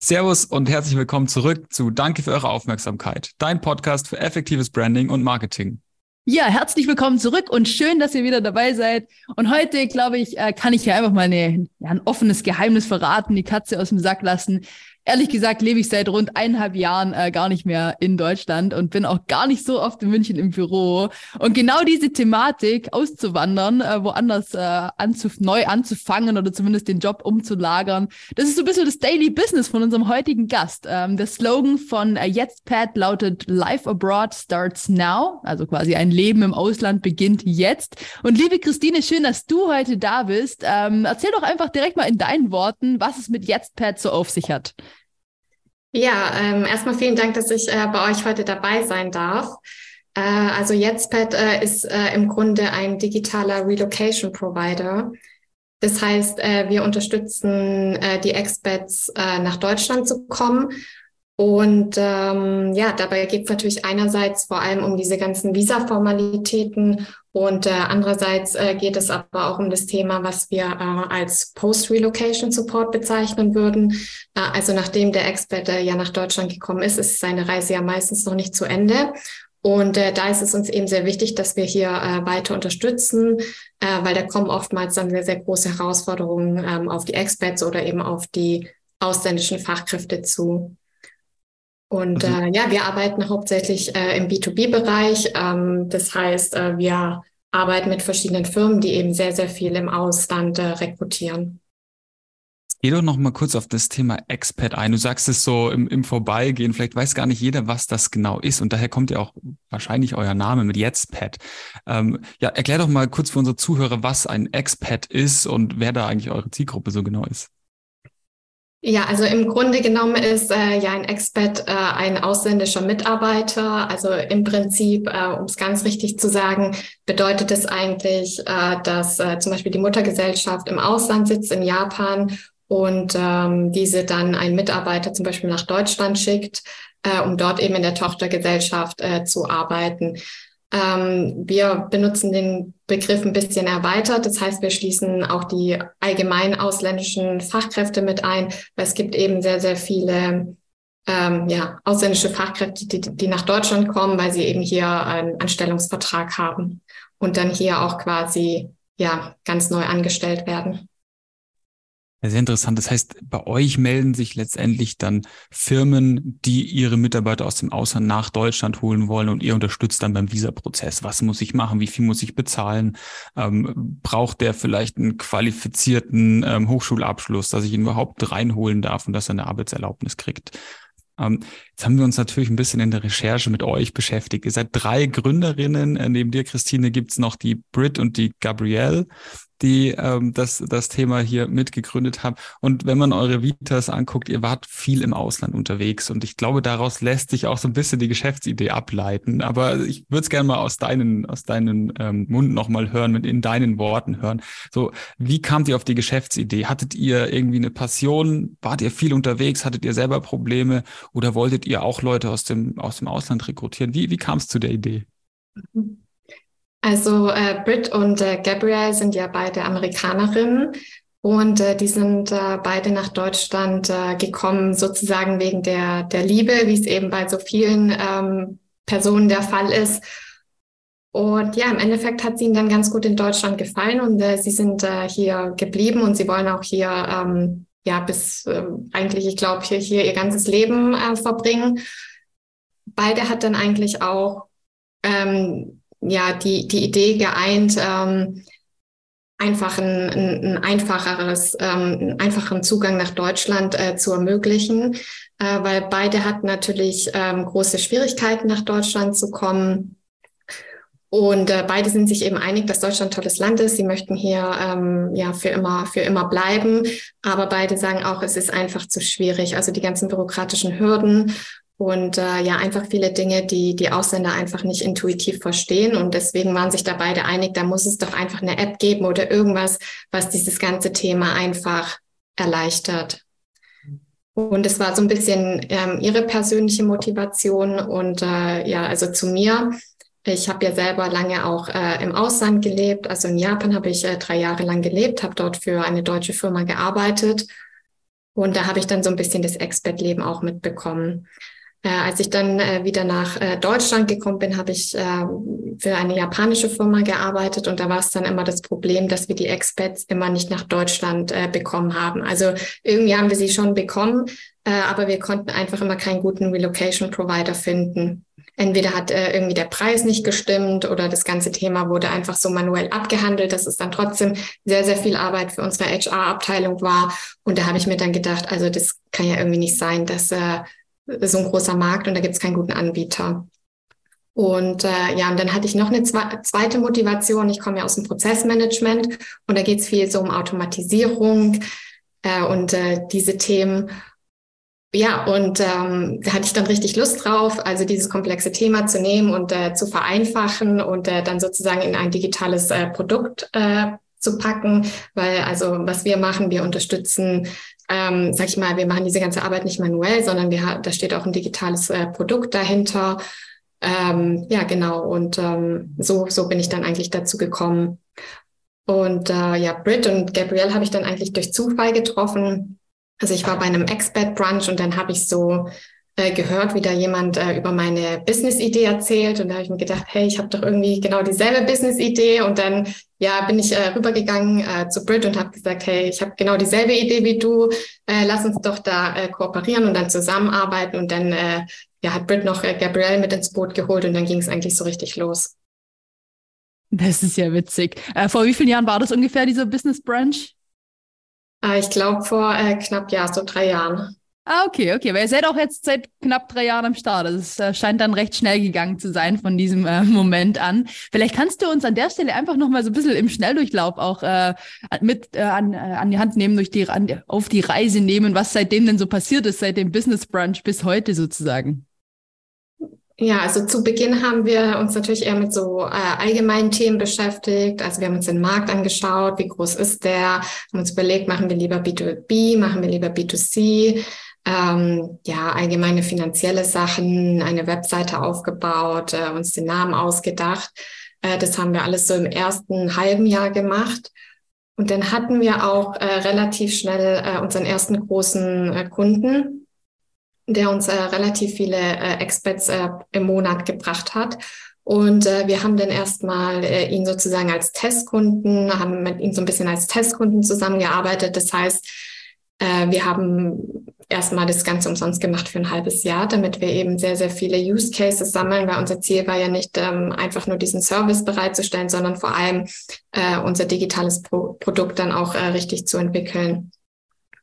Servus und herzlich willkommen zurück zu Danke für eure Aufmerksamkeit, dein Podcast für effektives Branding und Marketing. Ja, herzlich willkommen zurück und schön, dass ihr wieder dabei seid. Und heute, glaube ich, äh, kann ich hier einfach mal eine, ja, ein offenes Geheimnis verraten, die Katze aus dem Sack lassen ehrlich gesagt lebe ich seit rund eineinhalb Jahren äh, gar nicht mehr in Deutschland und bin auch gar nicht so oft in München im Büro. Und genau diese Thematik, auszuwandern, äh, woanders äh, anzuf neu anzufangen oder zumindest den Job umzulagern, das ist so ein bisschen das Daily Business von unserem heutigen Gast. Ähm, der Slogan von äh, Jetzt lautet Life Abroad starts now, also quasi ein Leben im Ausland beginnt jetzt. Und liebe Christine, schön, dass du heute da bist. Ähm, erzähl doch einfach direkt mal in deinen Worten, was es mit Jetzt so auf sich hat. Ja, ähm, erstmal vielen Dank, dass ich äh, bei euch heute dabei sein darf. Äh, also Jetztpad äh, ist äh, im Grunde ein digitaler Relocation Provider. Das heißt, äh, wir unterstützen äh, die Expats äh, nach Deutschland zu kommen. Und ähm, ja, dabei geht es natürlich einerseits vor allem um diese ganzen Visa-Formalitäten und äh, andererseits äh, geht es aber auch um das Thema, was wir äh, als Post-Relocation Support bezeichnen würden. Äh, also nachdem der Expert äh, ja nach Deutschland gekommen ist, ist seine Reise ja meistens noch nicht zu Ende. Und äh, da ist es uns eben sehr wichtig, dass wir hier äh, weiter unterstützen, äh, weil da kommen oftmals dann sehr, sehr große Herausforderungen ähm, auf die Experts oder eben auf die ausländischen Fachkräfte zu. Und also, äh, ja, wir arbeiten hauptsächlich äh, im B2B-Bereich. Ähm, das heißt, äh, wir arbeiten mit verschiedenen Firmen, die eben sehr, sehr viel im Ausland äh, rekrutieren. Geh doch noch mal kurz auf das Thema Expat ein. Du sagst es so im, im Vorbeigehen. Vielleicht weiß gar nicht jeder, was das genau ist. Und daher kommt ja auch wahrscheinlich euer Name mit Jetztpad. Ähm, ja, erklär doch mal kurz für unsere Zuhörer, was ein Expat ist und wer da eigentlich eure Zielgruppe so genau ist. Ja, also im Grunde genommen ist äh, ja ein Expat äh, ein ausländischer Mitarbeiter. Also im Prinzip, äh, um es ganz richtig zu sagen, bedeutet es eigentlich, äh, dass äh, zum Beispiel die Muttergesellschaft im Ausland sitzt, in Japan, und ähm, diese dann einen Mitarbeiter zum Beispiel nach Deutschland schickt, äh, um dort eben in der Tochtergesellschaft äh, zu arbeiten. Ähm, wir benutzen den Begriff ein bisschen erweitert. Das heißt, wir schließen auch die allgemein ausländischen Fachkräfte mit ein, weil es gibt eben sehr, sehr viele ähm, ja, ausländische Fachkräfte, die, die nach Deutschland kommen, weil sie eben hier einen Anstellungsvertrag haben und dann hier auch quasi ja ganz neu angestellt werden. Sehr interessant. Das heißt, bei euch melden sich letztendlich dann Firmen, die ihre Mitarbeiter aus dem Ausland nach Deutschland holen wollen und ihr unterstützt dann beim Visa-Prozess. Was muss ich machen? Wie viel muss ich bezahlen? Ähm, braucht der vielleicht einen qualifizierten ähm, Hochschulabschluss, dass ich ihn überhaupt reinholen darf und dass er eine Arbeitserlaubnis kriegt? Ähm, jetzt haben wir uns natürlich ein bisschen in der Recherche mit euch beschäftigt. Ihr seid drei Gründerinnen. Neben dir, Christine, gibt's noch die Brit und die Gabrielle die ähm, das, das Thema hier mitgegründet haben. Und wenn man eure Vitas anguckt, ihr wart viel im Ausland unterwegs und ich glaube, daraus lässt sich auch so ein bisschen die Geschäftsidee ableiten. Aber ich würde es gerne mal aus deinen, aus deinen ähm, Mund nochmal hören, mit in deinen Worten hören. So, wie kamt ihr auf die Geschäftsidee? Hattet ihr irgendwie eine Passion? Wart ihr viel unterwegs? Hattet ihr selber Probleme? Oder wolltet ihr auch Leute aus dem, aus dem Ausland rekrutieren? Wie, wie kam es zu der Idee? Mhm. Also äh, Britt und äh, Gabrielle sind ja beide Amerikanerinnen und äh, die sind äh, beide nach Deutschland äh, gekommen, sozusagen wegen der, der Liebe, wie es eben bei so vielen ähm, Personen der Fall ist. Und ja, im Endeffekt hat es ihnen dann ganz gut in Deutschland gefallen und äh, sie sind äh, hier geblieben und sie wollen auch hier, ähm, ja, bis äh, eigentlich, ich glaube, hier, hier ihr ganzes Leben äh, verbringen. Beide hat dann eigentlich auch ähm, ja die, die Idee geeint, ähm, einfach ein, ein, ein einfacheres, ähm, einen einfachen Zugang nach Deutschland äh, zu ermöglichen, äh, weil beide hatten natürlich ähm, große Schwierigkeiten, nach Deutschland zu kommen. Und äh, beide sind sich eben einig, dass Deutschland ein tolles Land ist. Sie möchten hier ähm, ja für immer für immer bleiben, aber beide sagen auch, es ist einfach zu schwierig. Also die ganzen bürokratischen Hürden und äh, ja, einfach viele Dinge, die die Ausländer einfach nicht intuitiv verstehen. Und deswegen waren sich da beide einig, da muss es doch einfach eine App geben oder irgendwas, was dieses ganze Thema einfach erleichtert. Und es war so ein bisschen ähm, ihre persönliche Motivation. Und äh, ja, also zu mir. Ich habe ja selber lange auch äh, im Ausland gelebt. Also in Japan habe ich äh, drei Jahre lang gelebt, habe dort für eine deutsche Firma gearbeitet Und da habe ich dann so ein bisschen das Expat-Leben auch mitbekommen. Äh, als ich dann äh, wieder nach äh, Deutschland gekommen bin, habe ich äh, für eine japanische Firma gearbeitet und da war es dann immer das Problem, dass wir die Expats immer nicht nach Deutschland äh, bekommen haben. Also irgendwie haben wir sie schon bekommen, äh, aber wir konnten einfach immer keinen guten Relocation Provider finden. Entweder hat äh, irgendwie der Preis nicht gestimmt oder das ganze Thema wurde einfach so manuell abgehandelt, dass es dann trotzdem sehr, sehr viel Arbeit für unsere HR-Abteilung war. Und da habe ich mir dann gedacht, also das kann ja irgendwie nicht sein, dass äh, so ein großer Markt und da gibt es keinen guten Anbieter. Und äh, ja, und dann hatte ich noch eine zweite Motivation. Ich komme ja aus dem Prozessmanagement und da geht es viel so um Automatisierung äh, und äh, diese Themen. Ja, und ähm, da hatte ich dann richtig Lust drauf, also dieses komplexe Thema zu nehmen und äh, zu vereinfachen und äh, dann sozusagen in ein digitales äh, Produkt äh, zu packen, weil also was wir machen, wir unterstützen ähm, sag ich mal, wir machen diese ganze Arbeit nicht manuell, sondern wir, da steht auch ein digitales äh, Produkt dahinter. Ähm, ja, genau. Und ähm, so, so bin ich dann eigentlich dazu gekommen. Und äh, ja, Brit und Gabrielle habe ich dann eigentlich durch Zufall getroffen. Also ich war bei einem Expert-Brunch und dann habe ich so äh, gehört, wie da jemand äh, über meine Business-Idee erzählt. Und da habe ich mir gedacht, hey, ich habe doch irgendwie genau dieselbe Business-Idee. Und dann ja, bin ich äh, rübergegangen äh, zu Brit und habe gesagt, hey, ich habe genau dieselbe Idee wie du. Äh, lass uns doch da äh, kooperieren und dann zusammenarbeiten. Und dann äh, ja, hat Brit noch äh, Gabrielle mit ins Boot geholt und dann ging es eigentlich so richtig los. Das ist ja witzig. Äh, vor wie vielen Jahren war das ungefähr, dieser Business Brunch? Äh, ich glaube vor äh, knapp, ja, so drei Jahren. Ah, okay, okay. Weil ihr seid auch jetzt seit knapp drei Jahren am Start. Also es äh, scheint dann recht schnell gegangen zu sein von diesem äh, Moment an. Vielleicht kannst du uns an der Stelle einfach noch mal so ein bisschen im Schnelldurchlauf auch äh, mit äh, an, äh, an die Hand nehmen, durch die, an, auf die Reise nehmen, was seitdem denn so passiert ist, seit dem Business Brunch bis heute sozusagen. Ja, also zu Beginn haben wir uns natürlich eher mit so äh, allgemeinen Themen beschäftigt. Also wir haben uns den Markt angeschaut, wie groß ist der, haben uns überlegt, machen wir lieber B2B, machen wir lieber B2C, ähm, ja, allgemeine finanzielle Sachen, eine Webseite aufgebaut, äh, uns den Namen ausgedacht. Äh, das haben wir alles so im ersten halben Jahr gemacht. Und dann hatten wir auch äh, relativ schnell äh, unseren ersten großen äh, Kunden, der uns äh, relativ viele äh, Experts äh, im Monat gebracht hat. Und äh, wir haben dann erstmal äh, ihn sozusagen als Testkunden, haben mit ihm so ein bisschen als Testkunden zusammengearbeitet. Das heißt, äh, wir haben erstmal das Ganze umsonst gemacht für ein halbes Jahr, damit wir eben sehr, sehr viele Use Cases sammeln, weil unser Ziel war ja nicht ähm, einfach nur diesen Service bereitzustellen, sondern vor allem äh, unser digitales Pro Produkt dann auch äh, richtig zu entwickeln.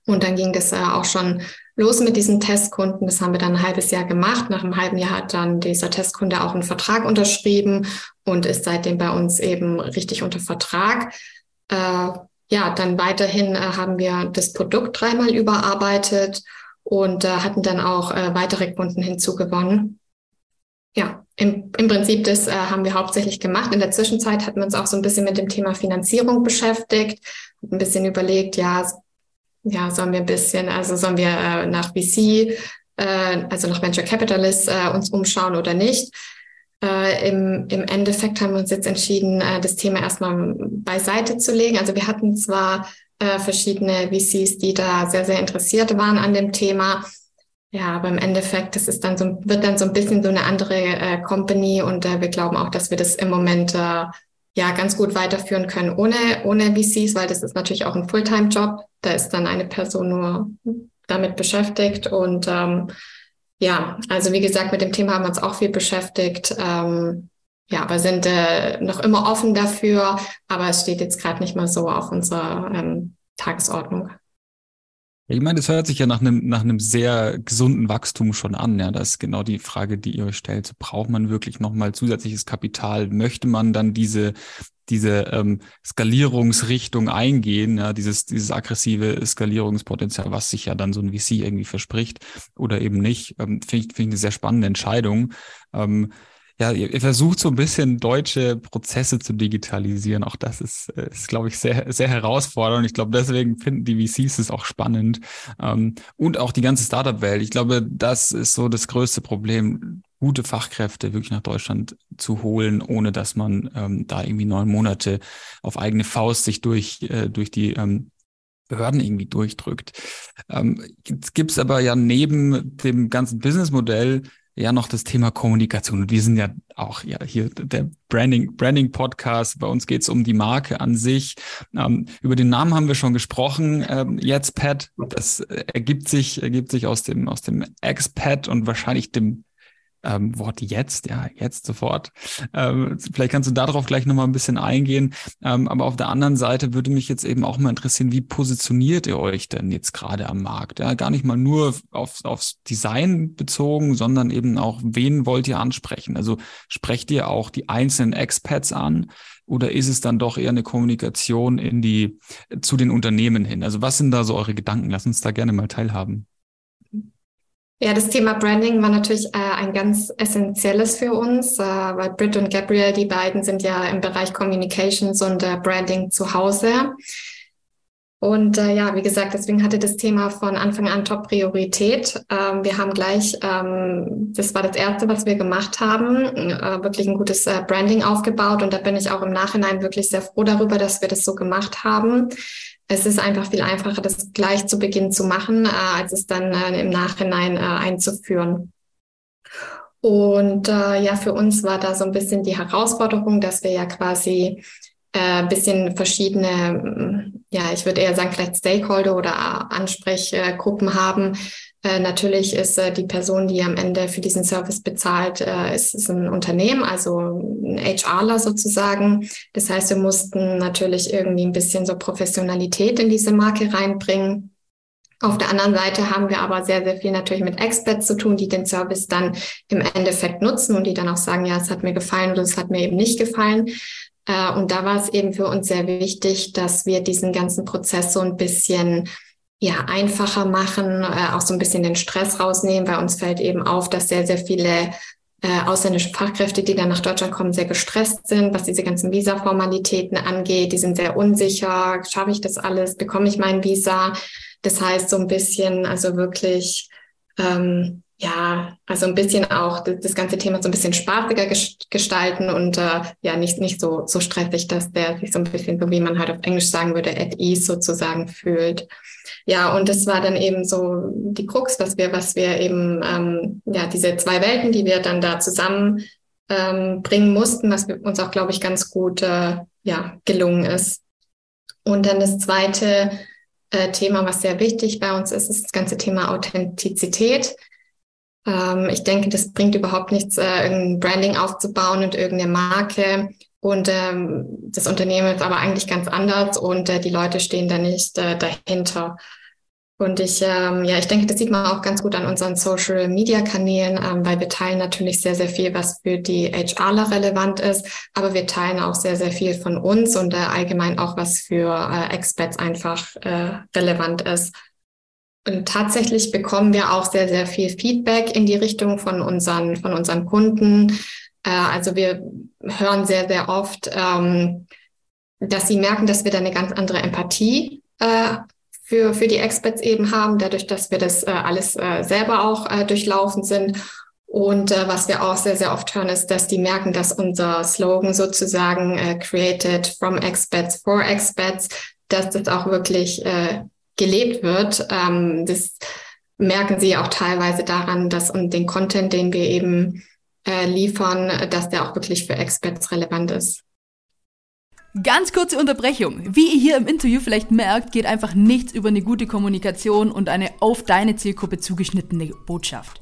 Und dann ging das äh, auch schon los mit diesen Testkunden. Das haben wir dann ein halbes Jahr gemacht. Nach einem halben Jahr hat dann dieser Testkunde auch einen Vertrag unterschrieben und ist seitdem bei uns eben richtig unter Vertrag. Äh, ja, dann weiterhin äh, haben wir das Produkt dreimal überarbeitet und äh, hatten dann auch äh, weitere Kunden hinzugewonnen. Ja, im, im Prinzip das äh, haben wir hauptsächlich gemacht. In der Zwischenzeit hatten wir uns auch so ein bisschen mit dem Thema Finanzierung beschäftigt, ein bisschen überlegt, ja, ja, sollen wir ein bisschen, also sollen wir äh, nach VC, äh, also nach Venture Capitalist äh, uns umschauen oder nicht. Äh, im, Im Endeffekt haben wir uns jetzt entschieden, äh, das Thema erstmal beiseite zu legen. Also wir hatten zwar äh, verschiedene VCs, die da sehr, sehr interessiert waren an dem Thema. Ja, aber im Endeffekt, das ist dann so, wird dann so ein bisschen so eine andere äh, Company und äh, wir glauben auch, dass wir das im Moment äh, ja ganz gut weiterführen können ohne, ohne VCs, weil das ist natürlich auch ein Fulltime-Job. Da ist dann eine Person nur damit beschäftigt und ähm, ja, also wie gesagt, mit dem Thema haben wir uns auch viel beschäftigt. Ähm, ja, aber sind äh, noch immer offen dafür, aber es steht jetzt gerade nicht mal so auf unserer ähm, Tagesordnung. Ich meine, das hört sich ja nach einem, nach einem sehr gesunden Wachstum schon an. Ja, das ist genau die Frage, die ihr euch stellt. Braucht man wirklich nochmal zusätzliches Kapital? Möchte man dann diese, diese ähm, Skalierungsrichtung eingehen, ja, dieses, dieses aggressive Skalierungspotenzial, was sich ja dann so ein VC irgendwie verspricht oder eben nicht, ähm, finde ich, finde ich eine sehr spannende Entscheidung. Ähm, ja, ihr, ihr, versucht so ein bisschen deutsche Prozesse zu digitalisieren. Auch das ist, äh, ist glaube ich, sehr, sehr herausfordernd. Ich glaube, deswegen finden die VCs es auch spannend. Ähm, und auch die ganze Startup-Welt. Ich glaube, das ist so das größte Problem gute Fachkräfte wirklich nach Deutschland zu holen, ohne dass man ähm, da irgendwie neun Monate auf eigene Faust sich durch, äh, durch die ähm, Behörden irgendwie durchdrückt. Ähm, jetzt gibt's aber ja neben dem ganzen Businessmodell ja noch das Thema Kommunikation. Und wir sind ja auch ja hier der Branding, Branding Podcast. Bei uns geht's um die Marke an sich. Ähm, über den Namen haben wir schon gesprochen. Ähm, jetzt Pat, das ergibt sich, ergibt sich aus dem, aus dem Expat und wahrscheinlich dem ähm, Wort jetzt, ja, jetzt sofort. Ähm, vielleicht kannst du darauf gleich nochmal ein bisschen eingehen. Ähm, aber auf der anderen Seite würde mich jetzt eben auch mal interessieren, wie positioniert ihr euch denn jetzt gerade am Markt? Ja, gar nicht mal nur auf, aufs Design bezogen, sondern eben auch, wen wollt ihr ansprechen? Also sprecht ihr auch die einzelnen Expats an? Oder ist es dann doch eher eine Kommunikation in die, zu den Unternehmen hin? Also was sind da so eure Gedanken? Lass uns da gerne mal teilhaben. Ja, das Thema Branding war natürlich äh, ein ganz essentielles für uns, äh, weil Britt und Gabriel, die beiden sind ja im Bereich Communications und äh, Branding zu Hause. Und äh, ja, wie gesagt, deswegen hatte das Thema von Anfang an Top-Priorität. Ähm, wir haben gleich, ähm, das war das Erste, was wir gemacht haben, äh, wirklich ein gutes äh, Branding aufgebaut. Und da bin ich auch im Nachhinein wirklich sehr froh darüber, dass wir das so gemacht haben es ist einfach viel einfacher, das gleich zu Beginn zu machen, äh, als es dann äh, im Nachhinein äh, einzuführen. Und äh, ja, für uns war da so ein bisschen die Herausforderung, dass wir ja quasi äh, bisschen verschiedene, ja, ich würde eher sagen, vielleicht Stakeholder oder Ansprechgruppen haben, äh, natürlich ist äh, die Person, die am Ende für diesen Service bezahlt, ist, ist ein Unternehmen, also ein HRler sozusagen. Das heißt, wir mussten natürlich irgendwie ein bisschen so Professionalität in diese Marke reinbringen. Auf der anderen Seite haben wir aber sehr, sehr viel natürlich mit Experts zu tun, die den Service dann im Endeffekt nutzen und die dann auch sagen, ja, es hat mir gefallen oder es hat mir eben nicht gefallen. Äh, und da war es eben für uns sehr wichtig, dass wir diesen ganzen Prozess so ein bisschen ja, einfacher machen, äh, auch so ein bisschen den Stress rausnehmen. Bei uns fällt eben auf, dass sehr, sehr viele äh, ausländische Fachkräfte, die dann nach Deutschland kommen, sehr gestresst sind, was diese ganzen Visa-Formalitäten angeht. Die sind sehr unsicher. Schaffe ich das alles? Bekomme ich mein Visa? Das heißt, so ein bisschen, also wirklich, ähm, ja, also ein bisschen auch das, das ganze Thema so ein bisschen spaßiger gestalten und äh, ja, nicht, nicht so, so stressig, dass der sich so ein bisschen, so wie man halt auf Englisch sagen würde, at ease sozusagen fühlt. Ja, und das war dann eben so die Krux, was wir, was wir eben, ähm, ja, diese zwei Welten, die wir dann da zusammen ähm, bringen mussten, was uns auch, glaube ich, ganz gut äh, ja, gelungen ist. Und dann das zweite äh, Thema, was sehr wichtig bei uns ist, ist das ganze Thema Authentizität. Ähm, ich denke, das bringt überhaupt nichts, äh, irgendein Branding aufzubauen und irgendeine Marke. Und ähm, das Unternehmen ist aber eigentlich ganz anders und äh, die Leute stehen da nicht äh, dahinter. Und ich, ähm, ja, ich denke, das sieht man auch ganz gut an unseren Social Media Kanälen, ähm, weil wir teilen natürlich sehr, sehr viel, was für die HRler relevant ist, aber wir teilen auch sehr, sehr viel von uns und äh, allgemein auch, was für äh, Experts einfach äh, relevant ist. Und tatsächlich bekommen wir auch sehr, sehr viel Feedback in die Richtung von unseren, von unseren Kunden. Äh, also wir hören sehr, sehr oft, ähm, dass sie merken, dass wir da eine ganz andere Empathie äh, für, für die Experts eben haben, dadurch, dass wir das äh, alles selber auch durchlaufen sind. Und was wir auch sehr, sehr oft hören, ist, dass die merken, dass unser Slogan sozusagen Created from Experts for Experts, dass das auch wirklich gelebt wird. Ähm, das merken sie auch teilweise daran, dass und den Content, den wir eben äh, liefern, dass der auch wirklich für Experts relevant ist. Ganz kurze Unterbrechung. Wie ihr hier im Interview vielleicht merkt, geht einfach nichts über eine gute Kommunikation und eine auf deine Zielgruppe zugeschnittene Botschaft.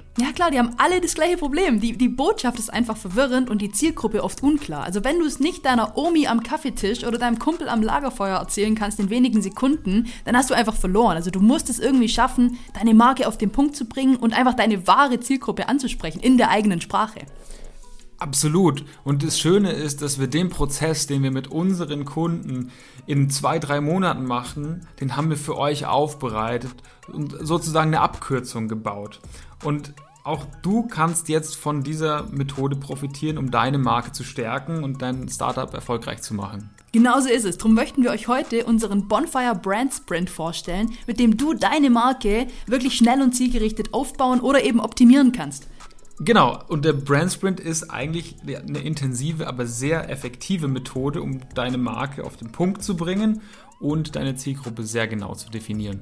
Ja klar, die haben alle das gleiche Problem. Die, die Botschaft ist einfach verwirrend und die Zielgruppe oft unklar. Also wenn du es nicht deiner Omi am Kaffeetisch oder deinem Kumpel am Lagerfeuer erzählen kannst in wenigen Sekunden, dann hast du einfach verloren. Also du musst es irgendwie schaffen, deine Marke auf den Punkt zu bringen und einfach deine wahre Zielgruppe anzusprechen in der eigenen Sprache. Absolut. Und das Schöne ist, dass wir den Prozess, den wir mit unseren Kunden in zwei, drei Monaten machen, den haben wir für euch aufbereitet und sozusagen eine Abkürzung gebaut. Und auch du kannst jetzt von dieser Methode profitieren, um deine Marke zu stärken und dein Startup erfolgreich zu machen. Genauso ist es. Darum möchten wir euch heute unseren Bonfire Brand Sprint vorstellen, mit dem du deine Marke wirklich schnell und zielgerichtet aufbauen oder eben optimieren kannst. Genau, und der Brand Sprint ist eigentlich eine intensive, aber sehr effektive Methode, um deine Marke auf den Punkt zu bringen und deine Zielgruppe sehr genau zu definieren.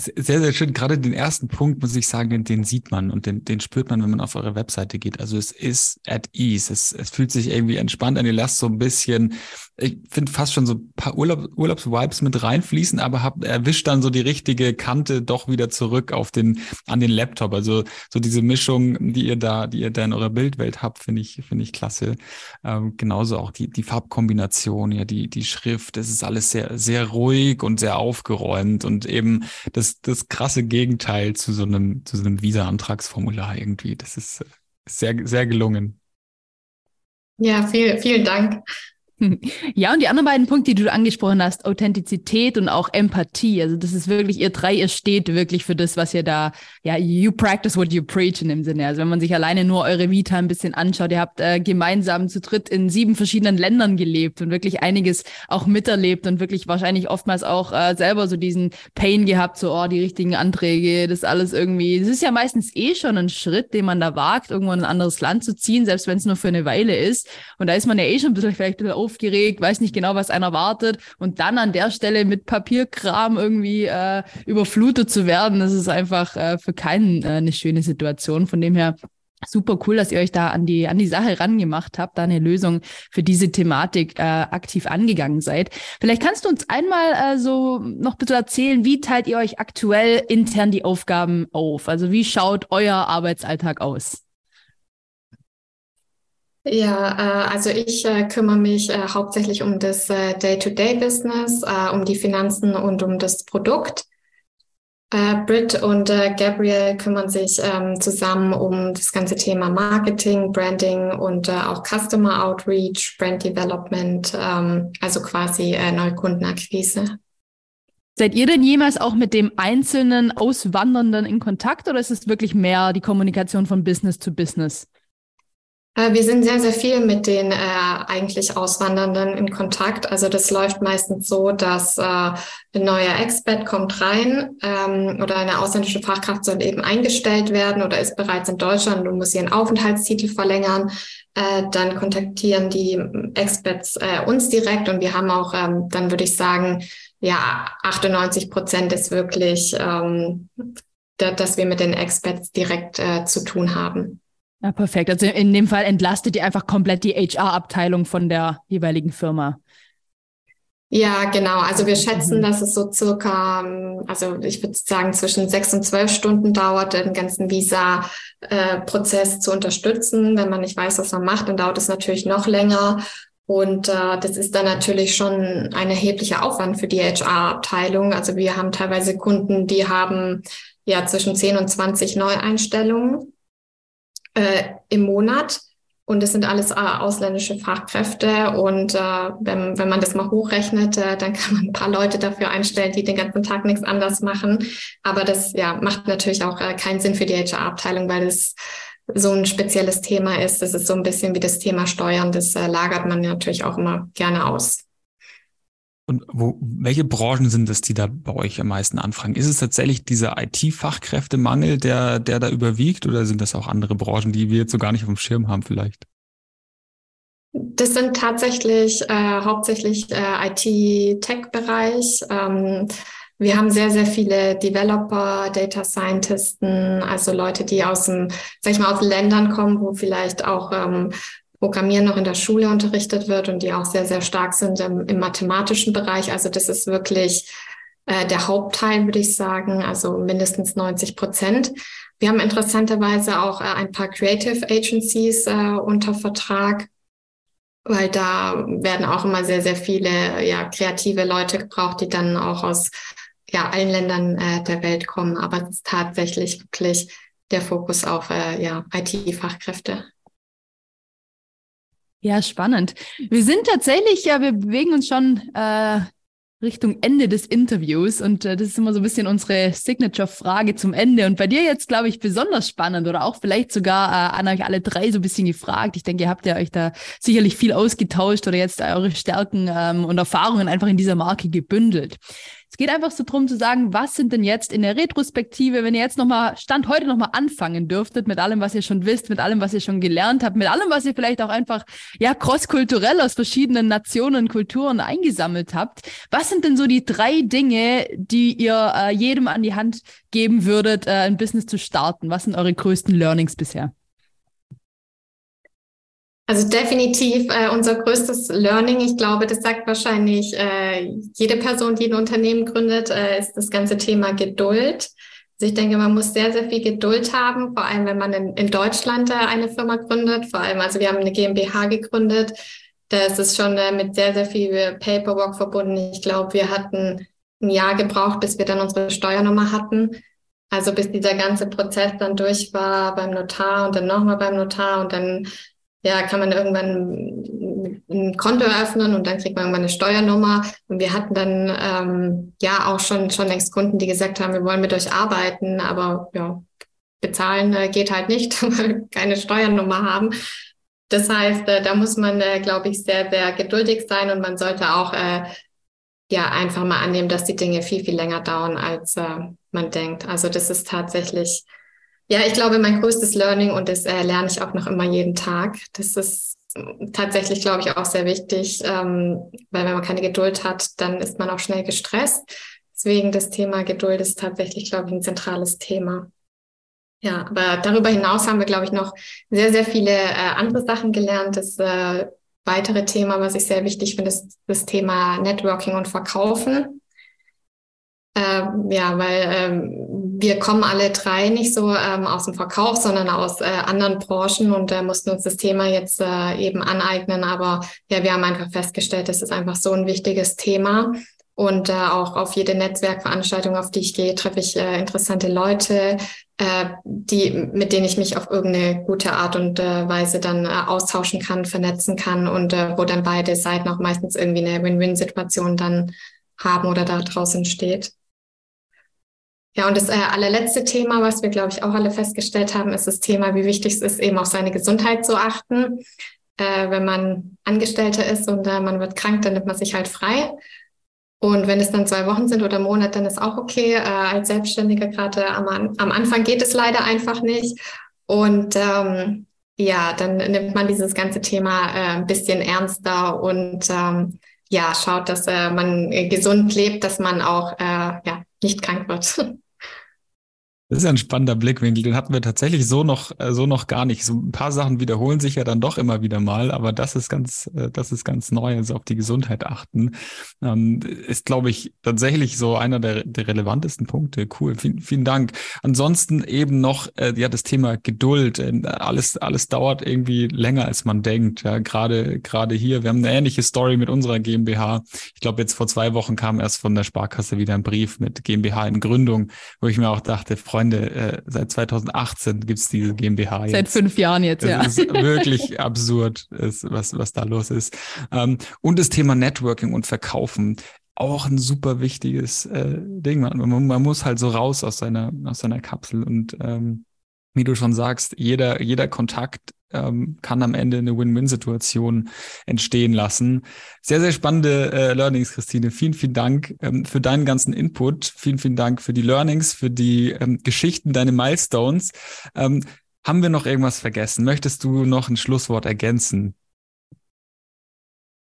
sehr, sehr schön. Gerade den ersten Punkt, muss ich sagen, den, sieht man und den, den spürt man, wenn man auf eure Webseite geht. Also es ist at ease. Es, es fühlt sich irgendwie entspannt an. Ihr lasst so ein bisschen, ich finde fast schon so ein paar Urlaub, Urlaubsvibes mit reinfließen, aber hab, erwischt dann so die richtige Kante doch wieder zurück auf den, an den Laptop. Also so diese Mischung, die ihr da, die ihr da in eurer Bildwelt habt, finde ich, finde ich klasse. Ähm, genauso auch die, die Farbkombination, ja, die, die Schrift. Es ist alles sehr, sehr ruhig und sehr aufgeräumt und eben das, das krasse Gegenteil zu so einem, zu so einem Visa-Antragsformular irgendwie. Das ist sehr, sehr gelungen. Ja, viel, vielen Dank. Ja, und die anderen beiden Punkte, die du angesprochen hast, Authentizität und auch Empathie. Also das ist wirklich, ihr drei, ihr steht wirklich für das, was ihr da, ja, you practice what you preach in dem Sinne. Also wenn man sich alleine nur eure Vita ein bisschen anschaut, ihr habt äh, gemeinsam zu dritt in sieben verschiedenen Ländern gelebt und wirklich einiges auch miterlebt und wirklich wahrscheinlich oftmals auch äh, selber so diesen Pain gehabt, so, oh, die richtigen Anträge, das alles irgendwie. Das ist ja meistens eh schon ein Schritt, den man da wagt, irgendwo in ein anderes Land zu ziehen, selbst wenn es nur für eine Weile ist. Und da ist man ja eh schon ein bisschen vielleicht ein bisschen aufgeregt, weiß nicht genau, was einer erwartet und dann an der Stelle mit Papierkram irgendwie äh, überflutet zu werden, das ist einfach äh, für keinen äh, eine schöne Situation. Von dem her Super cool, dass ihr euch da an die, an die Sache rangemacht habt, da eine Lösung für diese Thematik äh, aktiv angegangen seid. Vielleicht kannst du uns einmal äh, so noch bitte erzählen, wie teilt ihr euch aktuell intern die Aufgaben auf? Also wie schaut euer Arbeitsalltag aus? Ja, äh, also ich äh, kümmere mich äh, hauptsächlich um das Day-to-Day-Business, um die Finanzen und um das Produkt. Britt und Gabriel kümmern sich ähm, zusammen um das ganze Thema Marketing, Branding und auch Customer Outreach, Brand Development, ähm, also quasi Neukundenakquise. Seid ihr denn jemals auch mit dem einzelnen Auswandernden in Kontakt oder ist es wirklich mehr die Kommunikation von Business zu Business? Äh, wir sind sehr, sehr viel mit den äh, eigentlich Auswandernden in Kontakt. Also das läuft meistens so, dass äh, ein neuer Expert kommt rein ähm, oder eine ausländische Fachkraft soll eben eingestellt werden oder ist bereits in Deutschland und muss ihren Aufenthaltstitel verlängern. Äh, dann kontaktieren die Experts äh, uns direkt und wir haben auch, ähm, dann würde ich sagen, ja, 98 Prozent ist wirklich, ähm, da, dass wir mit den Experts direkt äh, zu tun haben. Ja, perfekt. Also in dem Fall entlastet ihr einfach komplett die HR-Abteilung von der jeweiligen Firma. Ja, genau. Also wir schätzen, mhm. dass es so circa, also ich würde sagen, zwischen sechs und zwölf Stunden dauert, den ganzen Visa-Prozess zu unterstützen. Wenn man nicht weiß, was man macht, dann dauert es natürlich noch länger. Und äh, das ist dann natürlich schon ein erheblicher Aufwand für die HR-Abteilung. Also wir haben teilweise Kunden, die haben ja zwischen zehn und zwanzig Neueinstellungen äh, im Monat. Und es sind alles äh, ausländische Fachkräfte. Und äh, wenn, wenn man das mal hochrechnet, äh, dann kann man ein paar Leute dafür einstellen, die den ganzen Tag nichts anders machen. Aber das ja, macht natürlich auch äh, keinen Sinn für die HR-Abteilung, weil es so ein spezielles Thema ist. Das ist so ein bisschen wie das Thema Steuern. Das äh, lagert man natürlich auch immer gerne aus. Und wo, welche Branchen sind es, die da bei euch am meisten anfragen? Ist es tatsächlich dieser IT-Fachkräftemangel, der, der da überwiegt, oder sind das auch andere Branchen, die wir jetzt so gar nicht auf dem Schirm haben vielleicht? Das sind tatsächlich äh, hauptsächlich äh, IT-Tech-Bereich. Ähm, Wir haben sehr, sehr viele Developer, Data Scientisten, also Leute, die aus dem, sag ich mal, aus Ländern kommen, wo vielleicht auch ähm, Programmieren noch in der Schule unterrichtet wird und die auch sehr, sehr stark sind im, im mathematischen Bereich. Also das ist wirklich äh, der Hauptteil, würde ich sagen, also mindestens 90 Prozent. Wir haben interessanterweise auch äh, ein paar Creative Agencies äh, unter Vertrag, weil da werden auch immer sehr, sehr viele ja, kreative Leute gebraucht, die dann auch aus ja, allen Ländern äh, der Welt kommen. Aber es ist tatsächlich wirklich der Fokus auf äh, ja, IT-Fachkräfte. Ja, spannend. Wir sind tatsächlich, ja, wir bewegen uns schon äh, Richtung Ende des Interviews und äh, das ist immer so ein bisschen unsere Signature-Frage zum Ende. Und bei dir jetzt, glaube ich, besonders spannend oder auch vielleicht sogar äh, an euch alle drei so ein bisschen gefragt. Ich denke, ihr habt ja euch da sicherlich viel ausgetauscht oder jetzt eure Stärken ähm, und Erfahrungen einfach in dieser Marke gebündelt. Es geht einfach so drum zu sagen, was sind denn jetzt in der Retrospektive, wenn ihr jetzt nochmal, Stand heute nochmal anfangen dürftet mit allem, was ihr schon wisst, mit allem, was ihr schon gelernt habt, mit allem, was ihr vielleicht auch einfach, ja, crosskulturell aus verschiedenen Nationen, Kulturen eingesammelt habt. Was sind denn so die drei Dinge, die ihr äh, jedem an die Hand geben würdet, äh, ein Business zu starten? Was sind eure größten Learnings bisher? Also definitiv äh, unser größtes Learning, ich glaube, das sagt wahrscheinlich äh, jede Person, die ein Unternehmen gründet, äh, ist das ganze Thema Geduld. Also ich denke, man muss sehr, sehr viel Geduld haben, vor allem wenn man in, in Deutschland eine Firma gründet. Vor allem, also wir haben eine GmbH gegründet. Da ist schon äh, mit sehr, sehr viel Paperwork verbunden. Ich glaube, wir hatten ein Jahr gebraucht, bis wir dann unsere Steuernummer hatten. Also bis dieser ganze Prozess dann durch war beim Notar und dann nochmal beim Notar und dann ja, kann man irgendwann ein Konto eröffnen und dann kriegt man irgendwann eine Steuernummer. Und wir hatten dann ähm, ja auch schon, schon längst Kunden, die gesagt haben, wir wollen mit euch arbeiten, aber ja, bezahlen äh, geht halt nicht, weil wir keine Steuernummer haben. Das heißt, äh, da muss man, äh, glaube ich, sehr, sehr geduldig sein und man sollte auch äh, ja einfach mal annehmen, dass die Dinge viel, viel länger dauern, als äh, man denkt. Also das ist tatsächlich ja, ich glaube, mein größtes Learning und das äh, lerne ich auch noch immer jeden Tag. Das ist tatsächlich, glaube ich, auch sehr wichtig, ähm, weil wenn man keine Geduld hat, dann ist man auch schnell gestresst. Deswegen das Thema Geduld ist tatsächlich, glaube ich, ein zentrales Thema. Ja, aber darüber hinaus haben wir, glaube ich, noch sehr, sehr viele äh, andere Sachen gelernt. Das äh, weitere Thema, was ich sehr wichtig finde, ist das Thema Networking und Verkaufen. Ähm, ja, weil ähm, wir kommen alle drei nicht so ähm, aus dem Verkauf, sondern aus äh, anderen Branchen und äh, mussten uns das Thema jetzt äh, eben aneignen. Aber ja, wir haben einfach festgestellt, das ist einfach so ein wichtiges Thema. Und äh, auch auf jede Netzwerkveranstaltung, auf die ich gehe, treffe ich äh, interessante Leute, äh, die, mit denen ich mich auf irgendeine gute Art und äh, Weise dann äh, austauschen kann, vernetzen kann und äh, wo dann beide Seiten auch meistens irgendwie eine Win-Win-Situation dann haben oder da draußen steht. Ja, und das äh, allerletzte Thema, was wir, glaube ich, auch alle festgestellt haben, ist das Thema, wie wichtig es ist, eben auf seine Gesundheit zu achten. Äh, wenn man Angestellter ist und äh, man wird krank, dann nimmt man sich halt frei. Und wenn es dann zwei Wochen sind oder Monat, dann ist auch okay. Äh, als Selbstständiger gerade am, am Anfang geht es leider einfach nicht. Und ähm, ja, dann nimmt man dieses ganze Thema äh, ein bisschen ernster und ähm, ja, schaut, dass äh, man gesund lebt, dass man auch äh, ja, nicht krank wird. Das ist ja ein spannender Blickwinkel. Den hatten wir tatsächlich so noch, äh, so noch gar nicht. So ein paar Sachen wiederholen sich ja dann doch immer wieder mal, aber das ist ganz, äh, das ist ganz neu. Also auf die Gesundheit achten. Ähm, ist, glaube ich, tatsächlich so einer der, der relevantesten Punkte. Cool. Vielen, vielen Dank. Ansonsten eben noch, äh, ja, das Thema Geduld. Alles, alles dauert irgendwie länger, als man denkt. Ja, gerade, gerade hier. Wir haben eine ähnliche Story mit unserer GmbH. Ich glaube, jetzt vor zwei Wochen kam erst von der Sparkasse wieder ein Brief mit GmbH in Gründung, wo ich mir auch dachte, Freunde, Freunde, äh, seit 2018 gibt es diese GmbH. Jetzt. Seit fünf Jahren jetzt, das ja. ist wirklich absurd, ist, was, was da los ist. Ähm, und das Thema Networking und Verkaufen auch ein super wichtiges äh, Ding. Man, man, muss halt so raus aus seiner, aus seiner Kapsel und ähm, wie du schon sagst, jeder, jeder Kontakt ähm, kann am Ende eine Win-Win-Situation entstehen lassen. Sehr, sehr spannende äh, Learnings, Christine. Vielen, vielen Dank ähm, für deinen ganzen Input. Vielen, vielen Dank für die Learnings, für die ähm, Geschichten, deine Milestones. Ähm, haben wir noch irgendwas vergessen? Möchtest du noch ein Schlusswort ergänzen?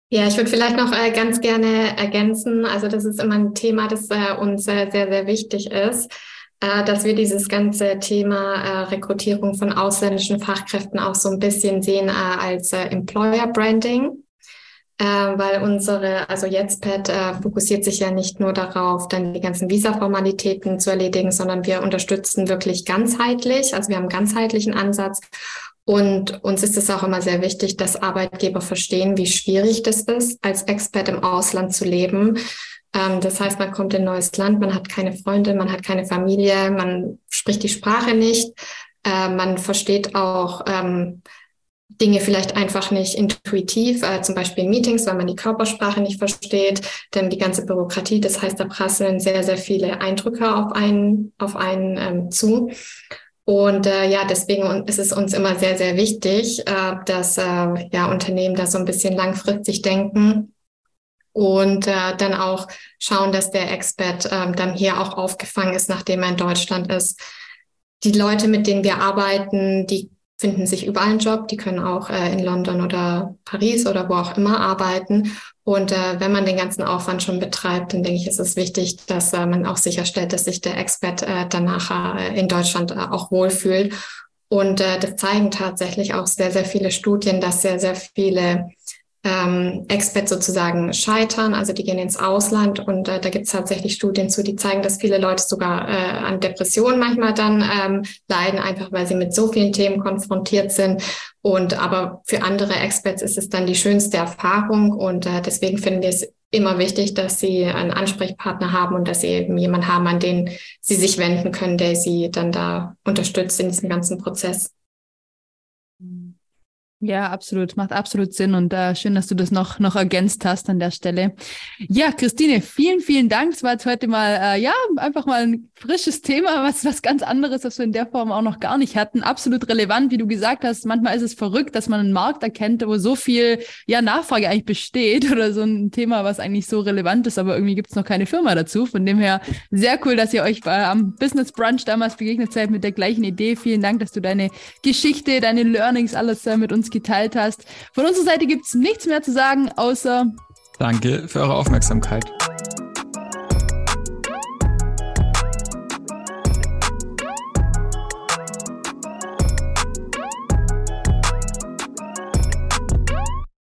Ja, ich würde vielleicht noch äh, ganz gerne ergänzen, also das ist immer ein Thema, das äh, uns äh, sehr, sehr wichtig ist, äh, dass wir dieses ganze Thema äh, Rekrutierung von ausländischen Fachkräften auch so ein bisschen sehen äh, als Employer Branding. weil unsere, also JetSpad fokussiert sich ja nicht nur darauf, dann die ganzen Visa-Formalitäten zu erledigen, sondern wir unterstützen wirklich ganzheitlich. Also wir haben einen ganzheitlichen Ansatz und uns ist es auch immer sehr wichtig, dass Arbeitgeber verstehen, wie schwierig das ist, als Expert im Ausland zu leben. Ähm, das heißt, man kommt in ein neues Land, man hat keine Freunde, man hat keine Familie, man spricht die Sprache nicht, äh, man versteht auch ähm, Dinge vielleicht einfach nicht intuitiv, äh, zum Beispiel in Meetings, weil man die Körpersprache nicht versteht, denn die ganze Bürokratie, das heißt, da prasseln sehr, sehr viele Eindrücke auf einen, auf einen ähm, zu. Und äh, ja, deswegen ist es uns immer sehr, sehr wichtig, äh, dass äh, ja Unternehmen da so ein bisschen langfristig denken und äh, dann auch schauen, dass der Expert äh, dann hier auch aufgefangen ist, nachdem er in Deutschland ist. Die Leute, mit denen wir arbeiten, die finden sich überall einen Job. Die können auch äh, in London oder Paris oder wo auch immer arbeiten. Und äh, wenn man den ganzen Aufwand schon betreibt, dann denke ich, ist es wichtig, dass äh, man auch sicherstellt, dass sich der Expert äh, danach äh, in Deutschland äh, auch wohlfühlt. Und äh, das zeigen tatsächlich auch sehr, sehr viele Studien, dass sehr, sehr viele ähm, Expats sozusagen scheitern. Also die gehen ins Ausland und äh, da gibt es tatsächlich Studien zu, die zeigen, dass viele Leute sogar äh, an Depressionen manchmal dann ähm, leiden, einfach weil sie mit so vielen Themen konfrontiert sind. Und aber für andere Experts ist es dann die schönste Erfahrung und äh, deswegen finden wir es immer wichtig, dass sie einen Ansprechpartner haben und dass sie eben jemanden haben, an den sie sich wenden können, der sie dann da unterstützt in diesem ganzen Prozess. Ja, absolut. Macht absolut Sinn und äh, schön, dass du das noch, noch ergänzt hast an der Stelle. Ja, Christine, vielen, vielen Dank. Es war jetzt heute mal, äh, ja, einfach mal ein frisches Thema, was, was ganz anderes, was wir in der Form auch noch gar nicht hatten. Absolut relevant, wie du gesagt hast. Manchmal ist es verrückt, dass man einen Markt erkennt, wo so viel, ja, Nachfrage eigentlich besteht oder so ein Thema, was eigentlich so relevant ist, aber irgendwie gibt es noch keine Firma dazu. Von dem her sehr cool, dass ihr euch äh, am Business Brunch damals begegnet seid mit der gleichen Idee. Vielen Dank, dass du deine Geschichte, deine Learnings, alles äh, mit uns uns geteilt hast. Von unserer Seite gibt es nichts mehr zu sagen, außer Danke für eure Aufmerksamkeit.